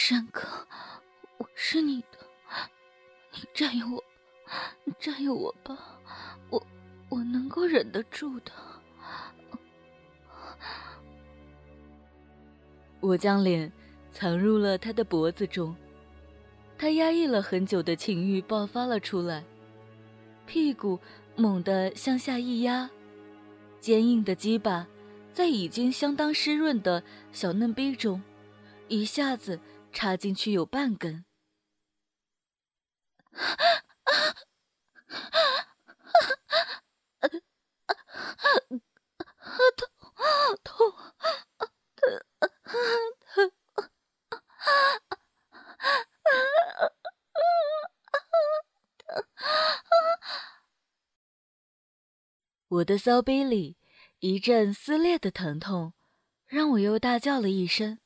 山哥，我是你的，你占有我，你占有我吧，我我能够忍得住的。我将脸藏入了他的脖子中，他压抑了很久的情欲爆发了出来，屁股猛地向下一压，坚硬的鸡巴在已经相当湿润的小嫩逼中，一下子插进去有半根。我的骚逼里一阵撕裂的疼痛，让我又大叫了一声，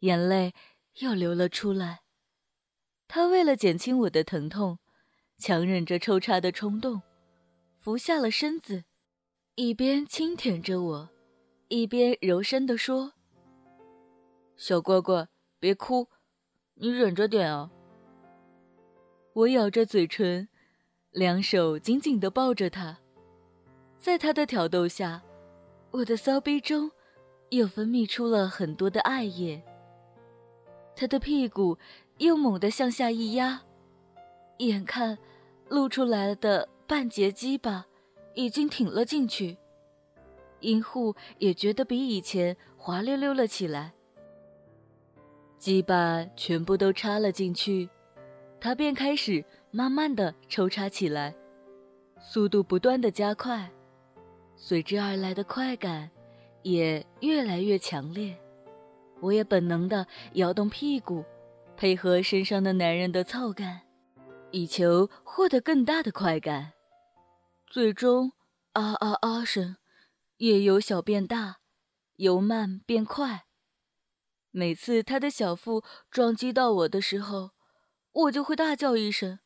眼泪又流了出来。他为了减轻我的疼痛，强忍着抽插的冲动，俯下了身子，一边轻舔着我，一边柔声地说：“小乖乖，别哭，你忍着点啊。”我咬着嘴唇，两手紧紧地抱着他。在他的挑逗下，我的骚逼中又分泌出了很多的爱液。他的屁股又猛地向下一压，眼看露出来的半截鸡巴已经挺了进去，阴户也觉得比以前滑溜溜了起来。鸡巴全部都插了进去，他便开始慢慢的抽插起来，速度不断的加快。随之而来的快感也越来越强烈，我也本能地摇动屁股，配合身上的男人的操干，以求获得更大的快感。最终，啊啊啊声也由小变大，由慢变快。每次他的小腹撞击到我的时候，我就会大叫一声。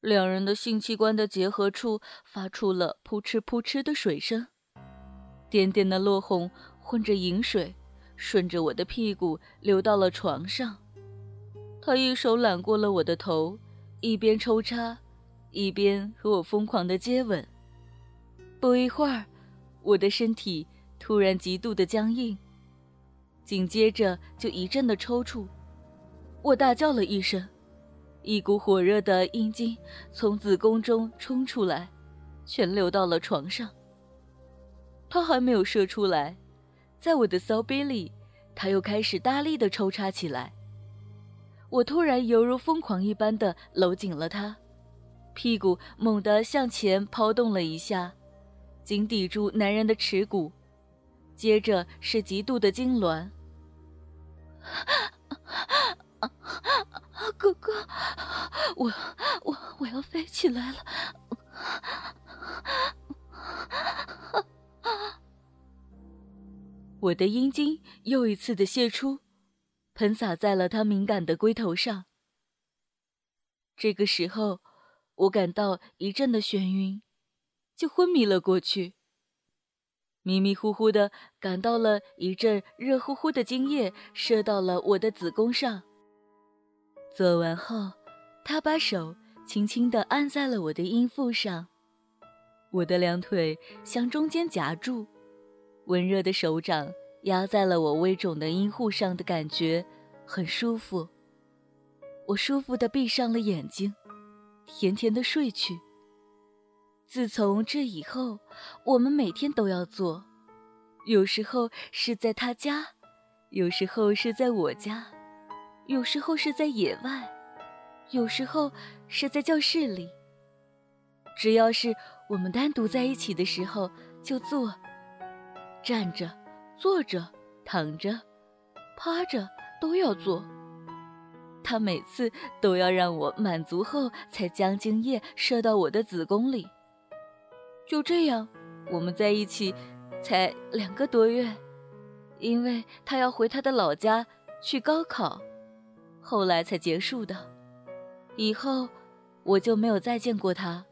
两人的性器官的结合处发出了扑哧扑哧的水声，点点的落红混着饮水，顺着我的屁股流到了床上。他一手揽过了我的头，一边抽插，一边和我疯狂的接吻。不一会儿，我的身体突然极度的僵硬，紧接着就一阵的抽搐，我大叫了一声。一股火热的阴茎从子宫中冲出来，全流到了床上。他还没有射出来，在我的骚逼里，他又开始大力的抽插起来。我突然犹如疯狂一般的搂紧了他，屁股猛地向前抛动了一下，紧抵住男人的耻骨，接着是极度的痉挛。哥哥，我我我要飞起来了！我的阴茎又一次的泄出，喷洒在了他敏感的龟头上。这个时候，我感到一阵的眩晕，就昏迷了过去。迷迷糊糊的感到了一阵热乎乎的精液射到了我的子宫上。做完后，他把手轻轻地按在了我的阴腹上，我的两腿向中间夹住，温热的手掌压在了我微肿的阴户上的感觉很舒服。我舒服地闭上了眼睛，甜甜地睡去。自从这以后，我们每天都要做，有时候是在他家，有时候是在我家。有时候是在野外，有时候是在教室里。只要是我们单独在一起的时候，就做、站着、坐着、躺着、趴着都要做。他每次都要让我满足后才将精液射到我的子宫里。就这样，我们在一起才两个多月，因为他要回他的老家去高考。后来才结束的，以后我就没有再见过他。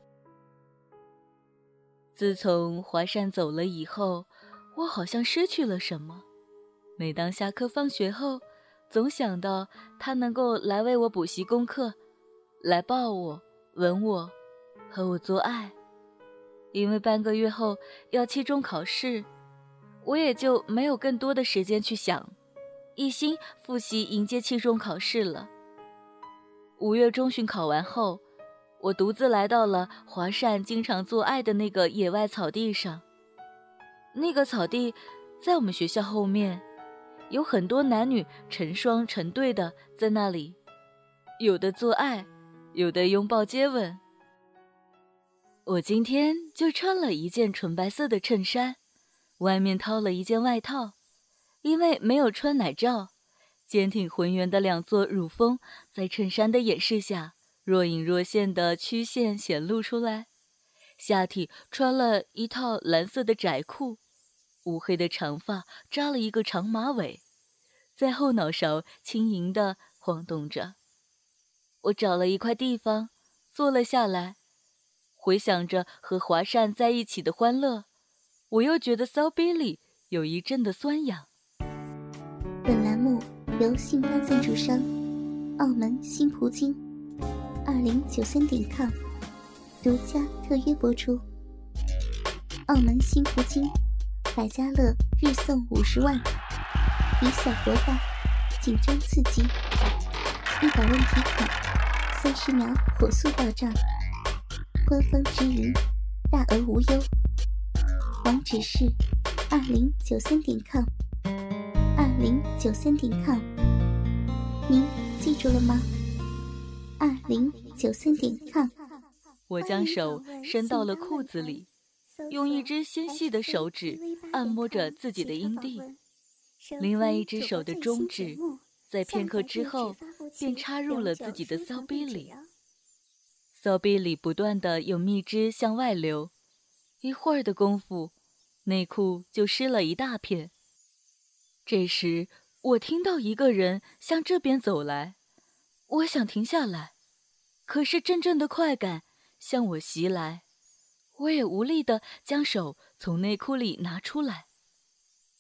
自从华山走了以后，我好像失去了什么。每当下课放学后，总想到他能够来为我补习功课，来抱我、吻我，和我做爱。因为半个月后要期中考试，我也就没有更多的时间去想，一心复习迎接期中考试了。五月中旬考完后，我独自来到了华善经常做爱的那个野外草地上。那个草地在我们学校后面，有很多男女成双成对的在那里，有的做爱，有的拥抱接吻。我今天就穿了一件纯白色的衬衫，外面套了一件外套，因为没有穿奶罩，坚挺浑圆的两座乳峰在衬衫的掩饰下若隐若现的曲线显露出来。下体穿了一套蓝色的窄裤，乌黑的长发扎了一个长马尾，在后脑勺轻盈地晃动着。我找了一块地方坐了下来。回想着和华善在一起的欢乐，我又觉得骚逼里有一阵的酸痒。本栏目由信邦赞助商澳门新葡京二零九三点 com 独家特约播出。澳门新葡京百家乐日送五十万，以小博大，紧张刺激，一百万提款，三十秒火速到账。官方直营，大额无忧。网址是二零九三点 com，二零九三点 com，您记住了吗？二零九三点 com。我将手伸到了裤子里，用一只纤细的手指按摩着自己的阴蒂，另外一只手的中指在片刻之后便插入了自己的骚逼里。骚逼里不断的有蜜汁向外流，一会儿的功夫，内裤就湿了一大片。这时，我听到一个人向这边走来，我想停下来，可是阵阵的快感向我袭来，我也无力的将手从内裤里拿出来。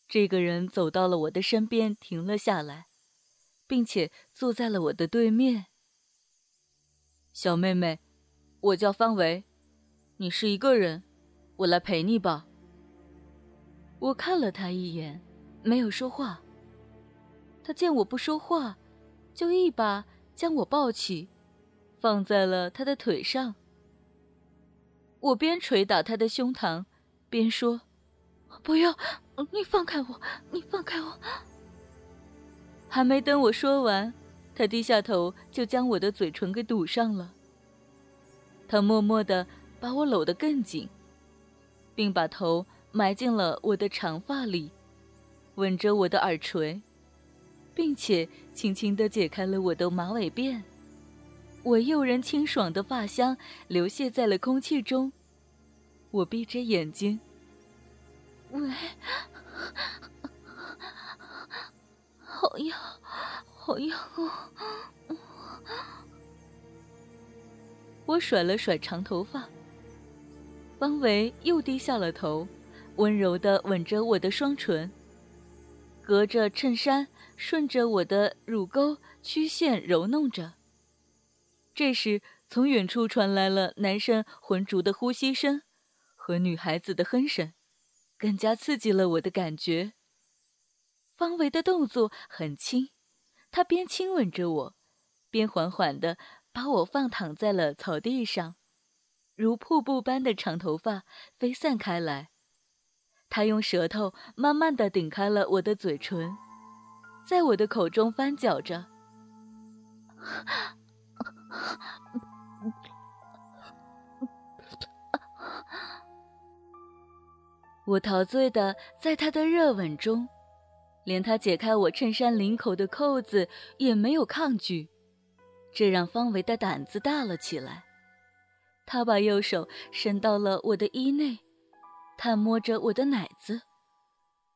这个人走到了我的身边，停了下来，并且坐在了我的对面。小妹妹。我叫方维，你是一个人，我来陪你吧。我看了他一眼，没有说话。他见我不说话，就一把将我抱起，放在了他的腿上。我边捶打他的胸膛，边说：“不要，你放开我，你放开我。”还没等我说完，他低下头就将我的嘴唇给堵上了。他默默的把我搂得更紧，并把头埋进了我的长发里，吻着我的耳垂，并且轻轻的解开了我的马尾辫。我诱人清爽的发香流泻在了空气中。我闭着眼睛，喂，好痒，好痒哦！我甩了甩长头发，方维又低下了头，温柔的吻着我的双唇，隔着衬衫，顺着我的乳沟曲线揉弄着。这时，从远处传来了男生浑浊的呼吸声和女孩子的哼声，更加刺激了我的感觉。方维的动作很轻，他边亲吻着我，边缓缓地。把我放躺在了草地上，如瀑布般的长头发飞散开来。他用舌头慢慢的顶开了我的嘴唇，在我的口中翻搅着。我陶醉的在他的热吻中，连他解开我衬衫领口的扣子也没有抗拒。这让方维的胆子大了起来，他把右手伸到了我的衣内，探摸着我的奶子。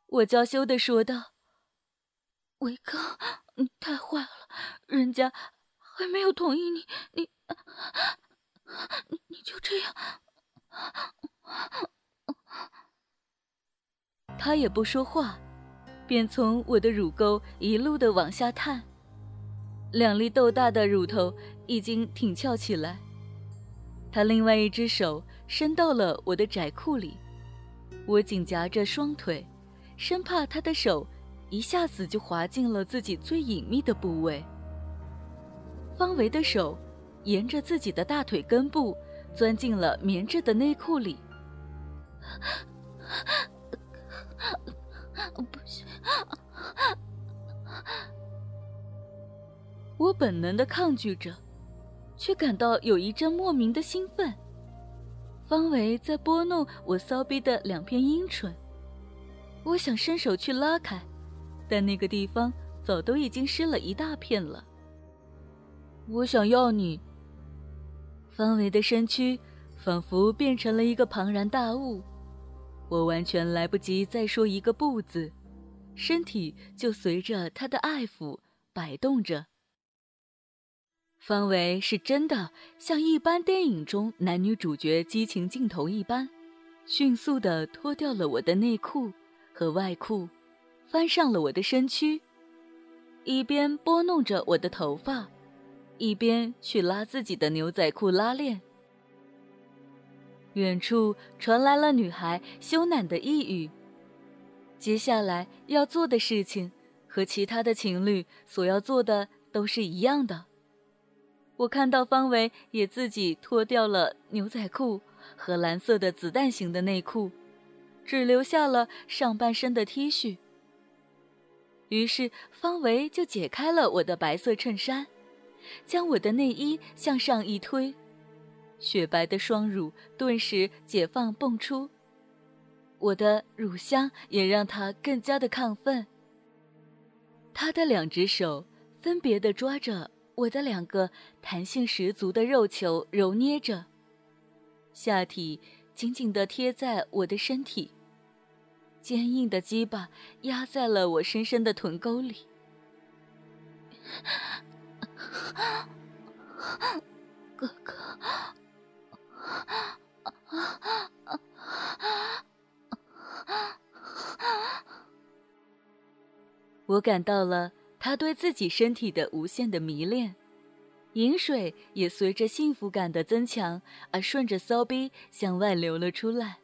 我娇羞地说道：“维哥，你太坏了，人家还没有同意，你，你你就这样。”他也不说话，便从我的乳沟一路的往下探。两粒豆大的乳头已经挺翘起来。他另外一只手伸到了我的窄裤里，我紧夹着双腿，生怕他的手一下子就滑进了自己最隐秘的部位。方维的手沿着自己的大腿根部钻进了棉质的内裤里。本能的抗拒着，却感到有一阵莫名的兴奋。方维在拨弄我骚逼的两片阴唇，我想伸手去拉开，但那个地方早都已经湿了一大片了。我想要你。方维的身躯仿佛变成了一个庞然大物。我完全来不及再说一个不字，身体就随着他的爱抚摆动着。方维是真的像一般电影中男女主角激情镜头一般，迅速地脱掉了我的内裤和外裤，翻上了我的身躯，一边拨弄着我的头发，一边去拉自己的牛仔裤拉链。远处传来了女孩羞赧的呓语。接下来要做的事情，和其他的情侣所要做的都是一样的。我看到方维也自己脱掉了牛仔裤和蓝色的子弹型的内裤，只留下了上半身的 T 恤。于是方维就解开了我的白色衬衫，将我的内衣向上一推。雪白的双乳顿时解放蹦出，我的乳香也让他更加的亢奋。他的两只手分别的抓着我的两个弹性十足的肉球，揉捏着，下体紧紧的贴在我的身体，坚硬的鸡巴压在了我深深的臀沟里。哥哥。我感到了他对自己身体的无限的迷恋，饮水也随着幸福感的增强而顺着骚逼向外流了出来。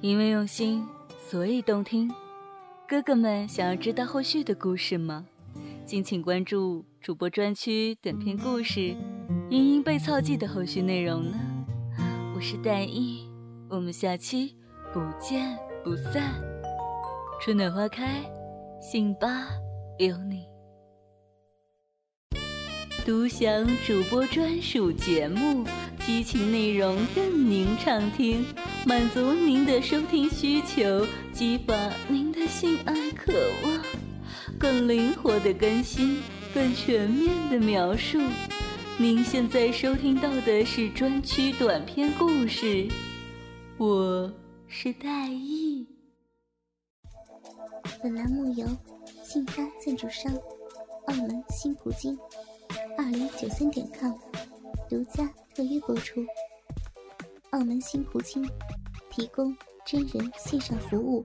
因为用心，所以动听。哥哥们想要知道后续的故事吗？敬请关注主播专区短篇故事《茵茵被操记》的后续内容呢。我是戴一，我们下期不见不散。春暖花开，信吧有你。独享主播专属节目，激情内容任您畅听。满足您的收听需求，激发您性爱渴望，更灵活的更新，更全面的描述。您现在收听到的是专区短篇故事，我是戴艺。本栏目由信发赞助商澳门新葡京二零九三点 com 独家特约播出。澳门新葡京提供真人线上服务